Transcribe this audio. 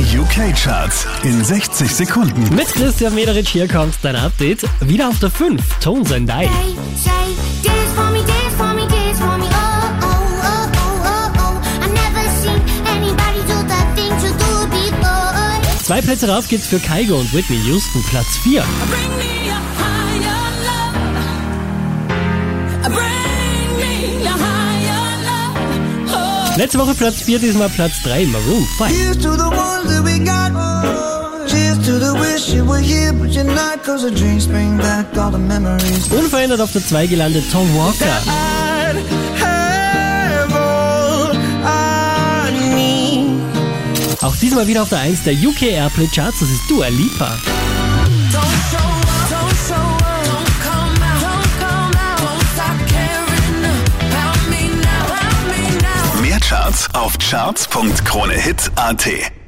Die UK-Charts in 60 Sekunden. Mit Christian Mederich hier kommt dein Update. Wieder auf der 5, Tones and before. Zwei Plätze rauf geht's für Kaigo und Whitney Houston, Platz 4. Bring me a higher love. Bring me a higher love. Oh. Letzte Woche Platz 4, diesmal Platz 3, Maroon 5. Unverändert auf der 2 gelandet Tom Walker. Auch diesmal wieder auf der 1 der UK Airplay Charts, das ist Dua Lipa. Mehr Charts auf charts.kronehit.at.